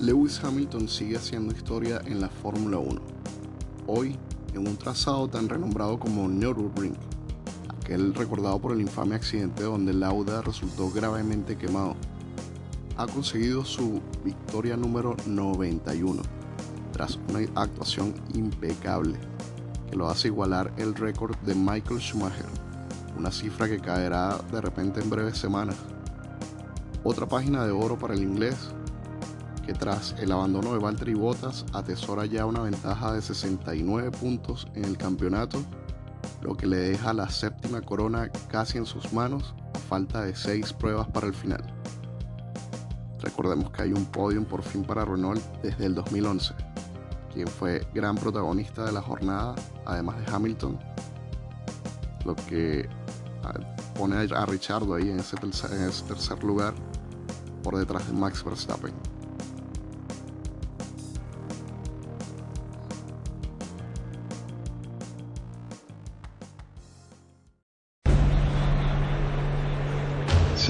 Lewis Hamilton sigue haciendo historia en la Fórmula 1. Hoy, en un trazado tan renombrado como Nürburgring, aquel recordado por el infame accidente donde Lauda resultó gravemente quemado, ha conseguido su victoria número 91, tras una actuación impecable que lo hace igualar el récord de Michael Schumacher, una cifra que caerá de repente en breves semanas. Otra página de oro para el inglés tras el abandono de Valtteri Bottas atesora ya una ventaja de 69 puntos en el campeonato, lo que le deja la séptima corona casi en sus manos a falta de 6 pruebas para el final. Recordemos que hay un podium por fin para Renault desde el 2011, quien fue gran protagonista de la jornada, además de Hamilton, lo que ah, pone a Richardo ahí en ese tercer lugar por detrás de Max Verstappen.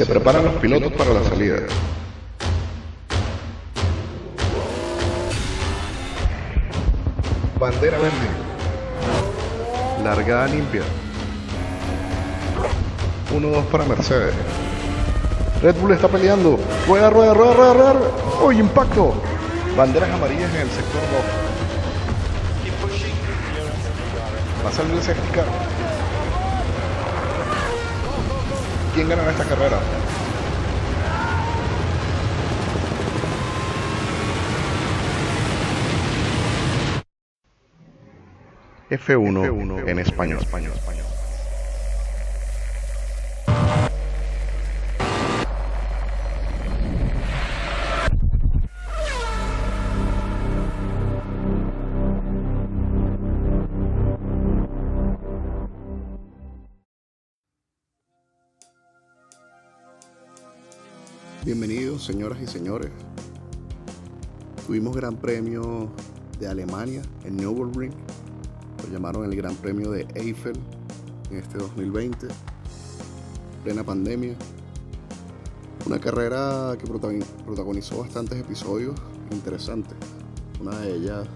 Se preparan los pilotos para la salida. Bandera verde. Largada limpia. 1-2 para Mercedes. Red Bull está peleando. Rueda, rueda, rueda, rueda, rueda. ¡Uy, impacto! Banderas amarillas en el sector 2. Va a salir el safety car. ¿Quién gana esta carrera? F1, F1 en español. español, español. Bienvenidos, señoras y señores. Tuvimos Gran Premio de Alemania en Nürburgring. Lo llamaron el Gran Premio de Eiffel en este 2020, plena pandemia. Una carrera que protagonizó bastantes episodios interesantes. Una de ellas,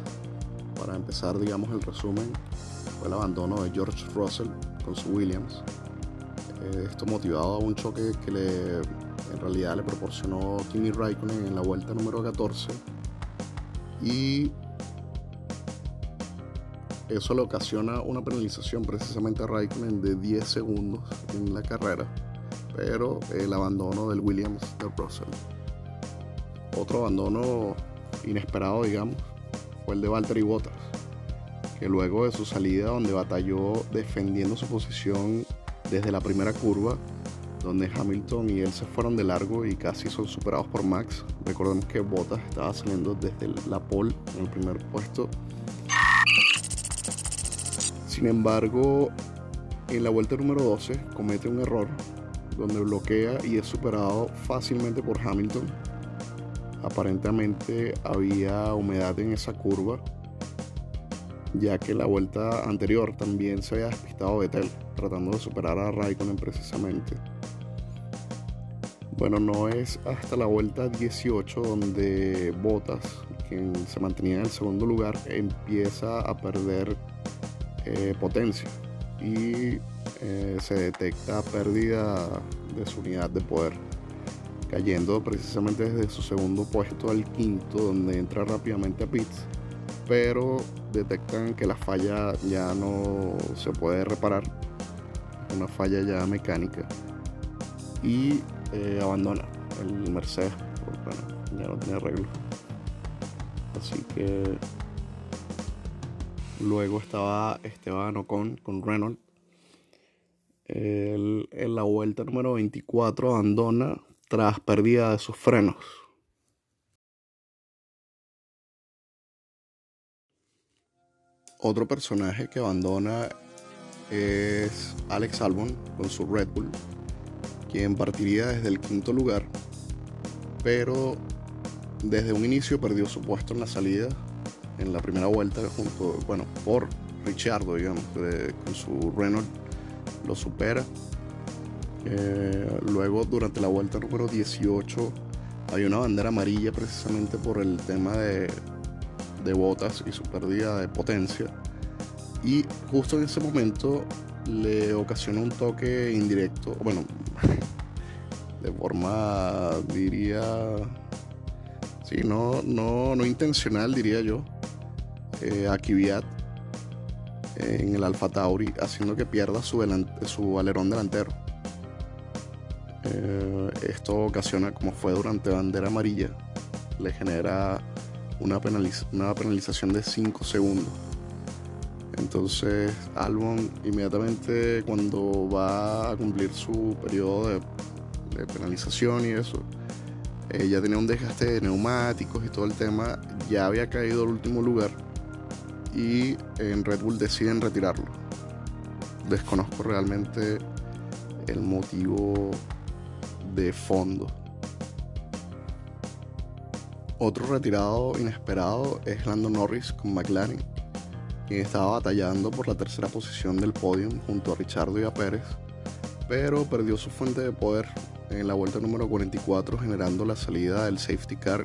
para empezar, digamos, el resumen, fue el abandono de George Russell con su Williams. Eh, esto motivado a un choque que le en realidad le proporcionó Kimi Raikkonen en la vuelta número 14 y eso le ocasiona una penalización precisamente a Raikkonen de 10 segundos en la carrera, pero el abandono del Williams de Russell. Otro abandono inesperado, digamos, fue el de Valtteri Bottas, que luego de su salida donde batalló defendiendo su posición desde la primera curva, donde Hamilton y él se fueron de largo y casi son superados por Max. Recordemos que Bottas estaba saliendo desde la pole en el primer puesto. Sin embargo, en la vuelta número 12 comete un error donde bloquea y es superado fácilmente por Hamilton. Aparentemente había humedad en esa curva, ya que la vuelta anterior también se había despistado Vettel, tratando de superar a Raikkonen precisamente. Bueno, no es hasta la vuelta 18 donde Bottas, quien se mantenía en el segundo lugar, empieza a perder eh, potencia. Y eh, se detecta pérdida de su unidad de poder, cayendo precisamente desde su segundo puesto al quinto, donde entra rápidamente a pits, pero detectan que la falla ya no se puede reparar, una falla ya mecánica. Y abandona el Mercedes, porque ya no tiene arreglo. Así que luego estaba Esteban Ocon con Renault. en la vuelta número 24 abandona tras pérdida de sus frenos. Otro personaje que abandona es Alex Albon con su Red Bull quien partiría desde el quinto lugar, pero desde un inicio perdió su puesto en la salida, en la primera vuelta, junto, bueno, por Richardo, digamos, con su Renault lo supera. Eh, luego, durante la vuelta número 18, había una bandera amarilla precisamente por el tema de, de botas y su pérdida de potencia. Y justo en ese momento le ocasionó un toque indirecto, bueno, de forma, diría, sí, no, no, no intencional, diría yo, eh, a en el Alfa Tauri, haciendo que pierda su, su alerón delantero. Eh, esto ocasiona, como fue durante bandera amarilla, le genera una, una penalización de 5 segundos. Entonces Albon inmediatamente cuando va a cumplir su periodo de, penalización y eso, eh, ya tenía un desgaste de neumáticos y todo el tema, ya había caído al último lugar y en Red Bull deciden retirarlo. Desconozco realmente el motivo de fondo. Otro retirado inesperado es Lando Norris con McLaren, quien estaba batallando por la tercera posición del podium junto a Richardo y a Pérez, pero perdió su fuente de poder en la vuelta número 44 generando la salida del safety car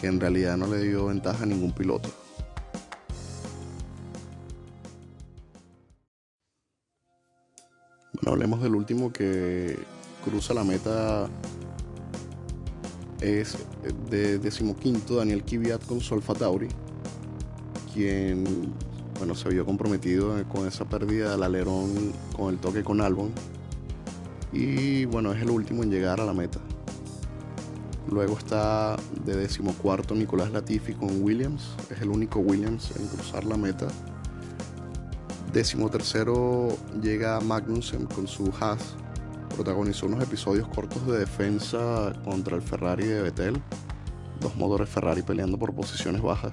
que en realidad no le dio ventaja a ningún piloto. Bueno, hablemos del último que cruza la meta es de decimoquinto Daniel Kvyat con su Alfa Tauri, quien bueno, se vio comprometido con esa pérdida del alerón con el toque con Albon. Y bueno, es el último en llegar a la meta. Luego está de decimocuarto Nicolás Latifi con Williams, es el único Williams en cruzar la meta. Decimotercero llega Magnussen con su Haas protagonizó unos episodios cortos de defensa contra el Ferrari de Vettel. Dos motores Ferrari peleando por posiciones bajas.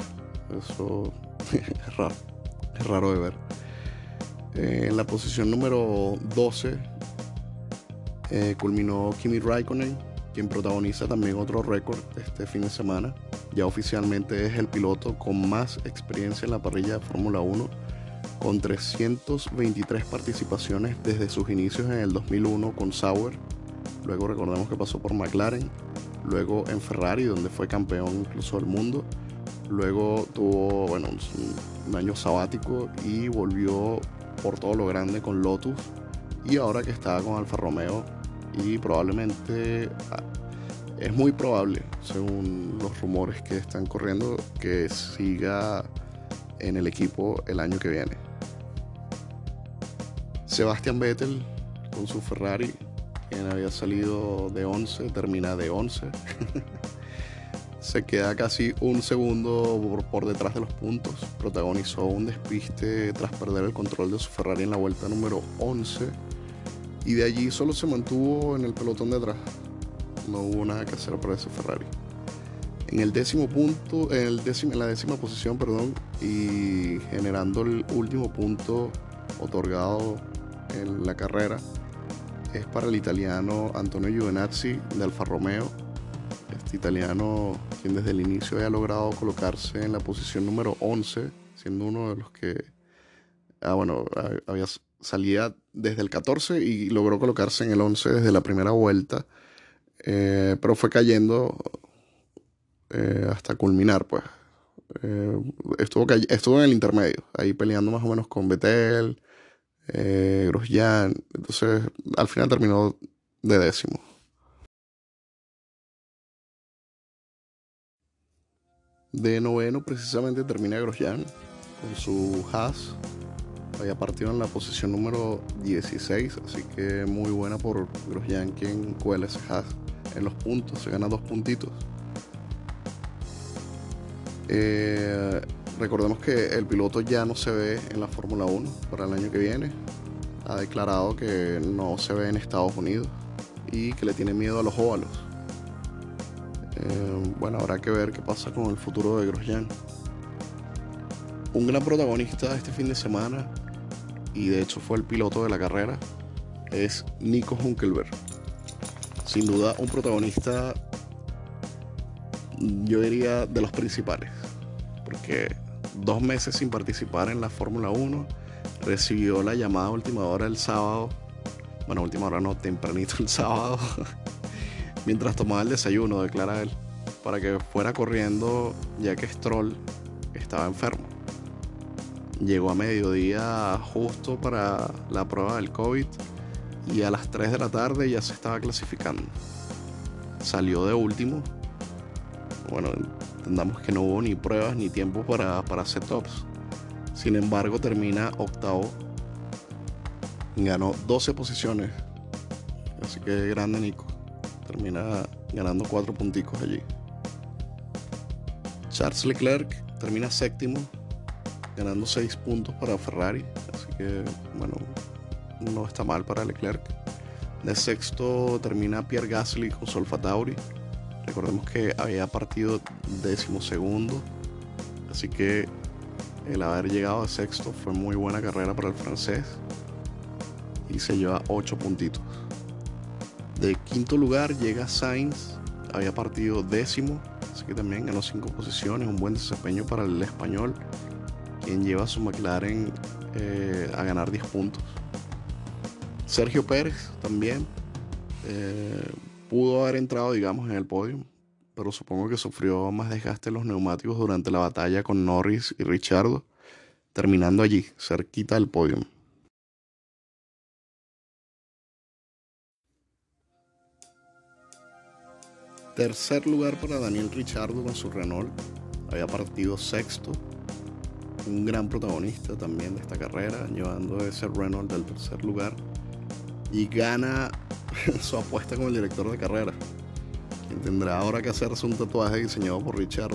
Eso es raro. Raro de ver. Eh, en la posición número 12 eh, culminó Kimi Raikkonen, quien protagoniza también otro récord este fin de semana. Ya oficialmente es el piloto con más experiencia en la parrilla de Fórmula 1 con 323 participaciones desde sus inicios en el 2001 con Sauer. Luego recordemos que pasó por McLaren, luego en Ferrari, donde fue campeón incluso del mundo. Luego tuvo bueno, un año sabático y volvió por todo lo grande con Lotus. Y ahora que está con Alfa Romeo y probablemente ah, es muy probable, según los rumores que están corriendo, que siga en el equipo el año que viene. Sebastian Vettel con su Ferrari, quien había salido de 11, termina de 11. Se queda casi un segundo por, detrás de los puntos. Protagonizó un despiste tras perder el control de su Ferrari en la vuelta número 11. Y de allí solo se mantuvo en el pelotón de atrás. No hubo nada que hacer para ese Ferrari. En el décimo punto, en, el la décima posición, perdón, y generando el último punto otorgado en la carrera es para el italiano Antonio Giovinazzi de Alfa Romeo. Italiano, quien desde el inicio había logrado colocarse en la posición número 11, siendo uno de los que, ah, bueno, había salía desde el 14 y logró colocarse en el 11 desde la primera vuelta, eh, pero fue cayendo eh, hasta culminar, pues. Eh, estuvo, estuvo en el intermedio, ahí peleando más o menos con Betel, eh, Grosjean. Entonces, al final terminó de décimo. De noveno, precisamente, termina Grosjean con su Haas. Había partido en la posición número 16, así que muy buena por Grosjean, quien cuela ese Haas en los puntos, se gana dos puntitos. Eh, recordemos que el piloto ya no se ve en la Fórmula 1 para el año que viene. Ha declarado que no se ve en Estados Unidos y que le tiene miedo a los óvalos. Eh, bueno, habrá que ver qué pasa con el futuro de Grosjean. Un gran protagonista este fin de semana, y de hecho fue el piloto de la carrera, es Nico Hunkelberg. Sin duda un protagonista, yo diría, de los principales porque dos meses sin participar en la Fórmula 1, recibió la llamada última hora el sábado, bueno, última hora no, tempranito el sábado, mientras tomaba el desayuno, declara él. para que fuera corriendo ya que Stroll estaba enfermo. Llegó a mediodía justo para la prueba del COVID y a las 3 de la tarde ya se estaba clasificando. Salió de último. Bueno, entendamos que no hubo ni pruebas ni tiempo para, para setups. Sin embargo, termina octavo. Ganó 12 posiciones. Así que grande Nico. Termina ganando 4 punticos allí. Charles Leclerc termina séptimo, ganando 6 puntos para Ferrari. Así que, bueno, no está mal para Leclerc. De sexto termina Pierre Gasly con Solfa Tauri. Recordemos que había partido décimo segundo. Así que el haber llegado a sexto fue muy buena carrera para el francés. Y se lleva 8 puntitos. De quinto lugar llega Sainz. Había partido décimo. Así que también ganó 5 posiciones. Un buen desempeño para el español. Quien lleva a su McLaren eh, a ganar 10 puntos. Sergio Pérez también eh, pudo haber entrado, digamos, en el podio, pero supongo que sufrió más desgaste en los neumáticos durante la batalla con Norris y Richardo, terminando allí, cerquita del podio. Tercer lugar para Daniel Richardo con su Renault. Había partido sexto. Un gran protagonista también de esta carrera, llevando ese Renault del tercer lugar y gana su apuesta con el director de carrera, quien tendrá ahora que hacerse un tatuaje diseñado por Richard.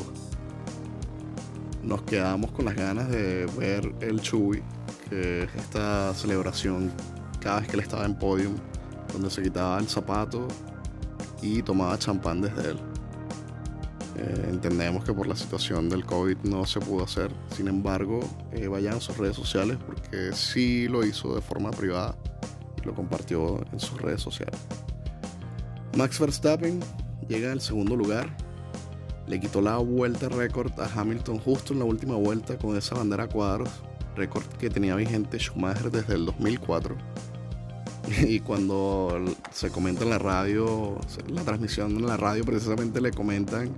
Nos quedamos con las ganas de ver el Chuy, que es esta celebración cada vez que él estaba en podium, donde se quitaba el zapato y tomaba champán desde él. Eh, entendemos que por la situación del COVID no se pudo hacer, sin embargo, eh, vayan a sus redes sociales porque sí lo hizo de forma privada lo compartió en sus redes sociales. Max Verstappen llega al segundo lugar. Le quitó la vuelta récord a Hamilton justo en la última vuelta con esa bandera cuadros, récord que tenía vigente Schumacher desde el 2004. Y cuando se comenta en la radio, la transmisión en la radio, precisamente le comentan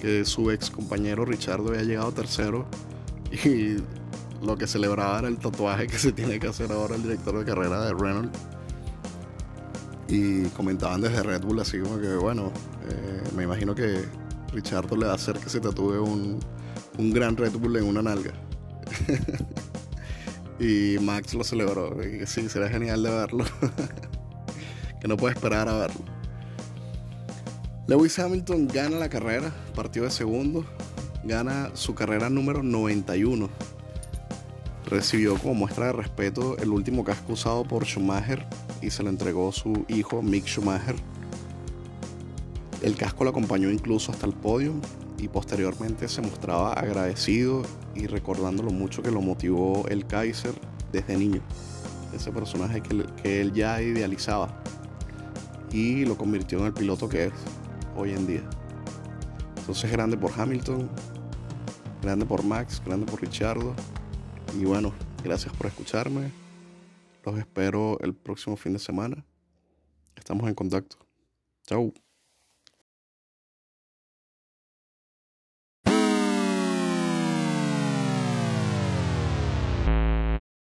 que su ex compañero Richardo había llegado tercero y lo que celebraba era el tatuaje que se tiene que hacer ahora el director de carrera de Renault. Y comentaban desde Red Bull así como que, bueno, eh, me imagino que Richardo le va a hacer que se tatúe un, un gran Red Bull en una nalga. y Max lo celebró. Sí, será genial de verlo. que no puede esperar a verlo. Lewis Hamilton gana la carrera, partido de segundo, gana su carrera número 91 recibió como muestra de respeto el último casco usado por Schumacher y se lo entregó su hijo Mick Schumacher. El casco lo acompañó incluso hasta el podio y posteriormente se mostraba agradecido y recordando lo mucho que lo motivó el Kaiser desde niño. Ese personaje que, que él ya idealizaba y lo convirtió en el piloto que es hoy en día. Entonces grande por Hamilton, grande por Max, grande por Richardo y bueno, gracias por escucharme. Los espero el próximo fin de semana. Estamos en contacto. Chau.